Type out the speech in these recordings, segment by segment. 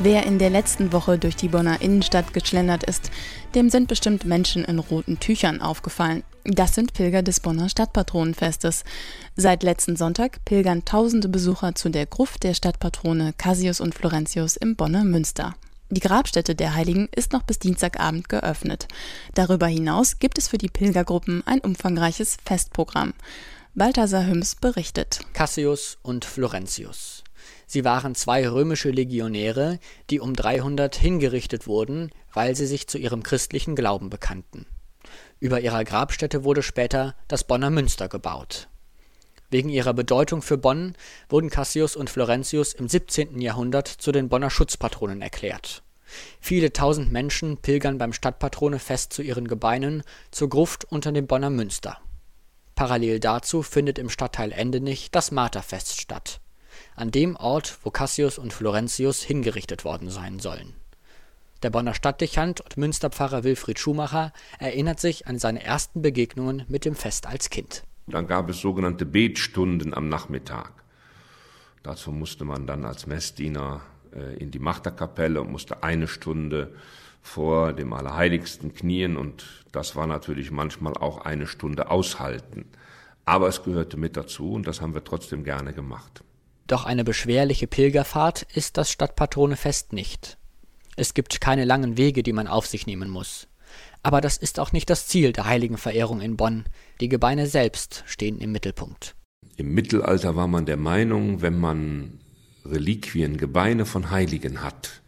Wer in der letzten Woche durch die Bonner Innenstadt geschlendert ist, dem sind bestimmt Menschen in roten Tüchern aufgefallen. Das sind Pilger des Bonner Stadtpatronenfestes. Seit letzten Sonntag pilgern tausende Besucher zu der Gruft der Stadtpatrone Cassius und Florentius im Bonner Münster. Die Grabstätte der Heiligen ist noch bis Dienstagabend geöffnet. Darüber hinaus gibt es für die Pilgergruppen ein umfangreiches Festprogramm. Balthasar Hüms berichtet. Cassius und Florentius. Sie waren zwei römische Legionäre, die um 300 hingerichtet wurden, weil sie sich zu ihrem christlichen Glauben bekannten. Über ihrer Grabstätte wurde später das Bonner Münster gebaut. Wegen ihrer Bedeutung für Bonn wurden Cassius und Florentius im 17. Jahrhundert zu den Bonner Schutzpatronen erklärt. Viele tausend Menschen pilgern beim Stadtpatronefest zu ihren Gebeinen zur Gruft unter dem Bonner Münster. Parallel dazu findet im Stadtteil Endenich das Marterfest statt an dem Ort, wo Cassius und Florentius hingerichtet worden sein sollen. Der Bonner Stadtdechant und Münsterpfarrer Wilfried Schumacher erinnert sich an seine ersten Begegnungen mit dem Fest als Kind. Dann gab es sogenannte Betstunden am Nachmittag. Dazu musste man dann als Messdiener äh, in die Machterkapelle und musste eine Stunde vor dem Allerheiligsten knien und das war natürlich manchmal auch eine Stunde aushalten. Aber es gehörte mit dazu und das haben wir trotzdem gerne gemacht. Doch eine beschwerliche Pilgerfahrt ist das Stadtpatronefest nicht. Es gibt keine langen Wege, die man auf sich nehmen muss. Aber das ist auch nicht das Ziel der Heiligenverehrung in Bonn. Die Gebeine selbst stehen im Mittelpunkt. Im Mittelalter war man der Meinung, wenn man Reliquien, Gebeine von Heiligen hat,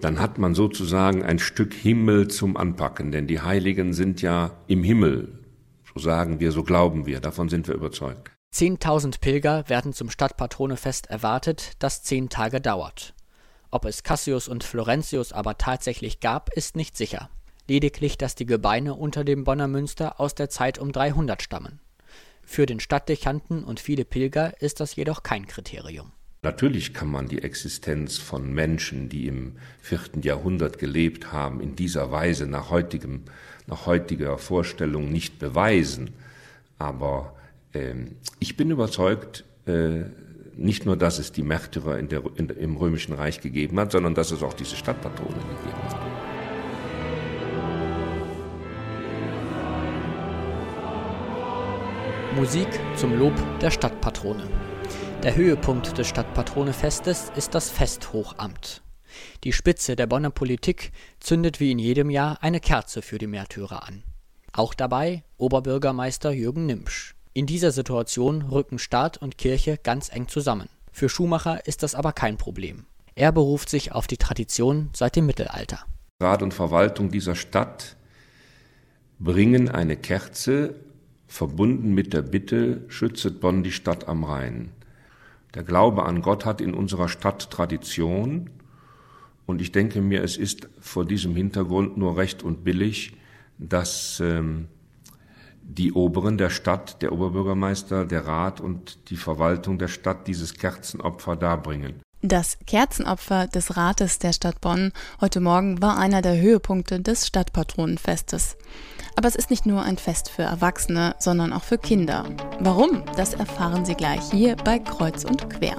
dann hat man sozusagen ein Stück Himmel zum Anpacken, denn die Heiligen sind ja im Himmel, so sagen wir, so glauben wir, davon sind wir überzeugt. Zehntausend Pilger werden zum Stadtpatronefest erwartet, das zehn Tage dauert. Ob es Cassius und Florentius aber tatsächlich gab, ist nicht sicher. Lediglich, dass die Gebeine unter dem Bonner Münster aus der Zeit um 300 stammen. Für den Stadtdechanten und viele Pilger ist das jedoch kein Kriterium. Natürlich kann man die Existenz von Menschen, die im vierten Jahrhundert gelebt haben, in dieser Weise nach, heutigem, nach heutiger Vorstellung nicht beweisen. Aber ich bin überzeugt, äh, nicht nur, dass es die Märtyrer in der, in, im Römischen Reich gegeben hat, sondern dass es auch diese Stadtpatrone gegeben hat. Musik zum Lob der Stadtpatrone. Der Höhepunkt des Stadtpatronefestes ist das Festhochamt. Die Spitze der Bonner Politik zündet wie in jedem Jahr eine Kerze für die Märtyrer an. Auch dabei Oberbürgermeister Jürgen Nimsch. In dieser Situation rücken Staat und Kirche ganz eng zusammen. Für Schumacher ist das aber kein Problem. Er beruft sich auf die Tradition seit dem Mittelalter. Rat und Verwaltung dieser Stadt bringen eine Kerze, verbunden mit der Bitte, schützet Bonn die Stadt am Rhein. Der Glaube an Gott hat in unserer Stadt Tradition und ich denke mir, es ist vor diesem Hintergrund nur recht und billig, dass ähm, die Oberen der Stadt, der Oberbürgermeister, der Rat und die Verwaltung der Stadt dieses Kerzenopfer darbringen. Das Kerzenopfer des Rates der Stadt Bonn heute Morgen war einer der Höhepunkte des Stadtpatronenfestes. Aber es ist nicht nur ein Fest für Erwachsene, sondern auch für Kinder. Warum? Das erfahren Sie gleich hier bei Kreuz und Quer.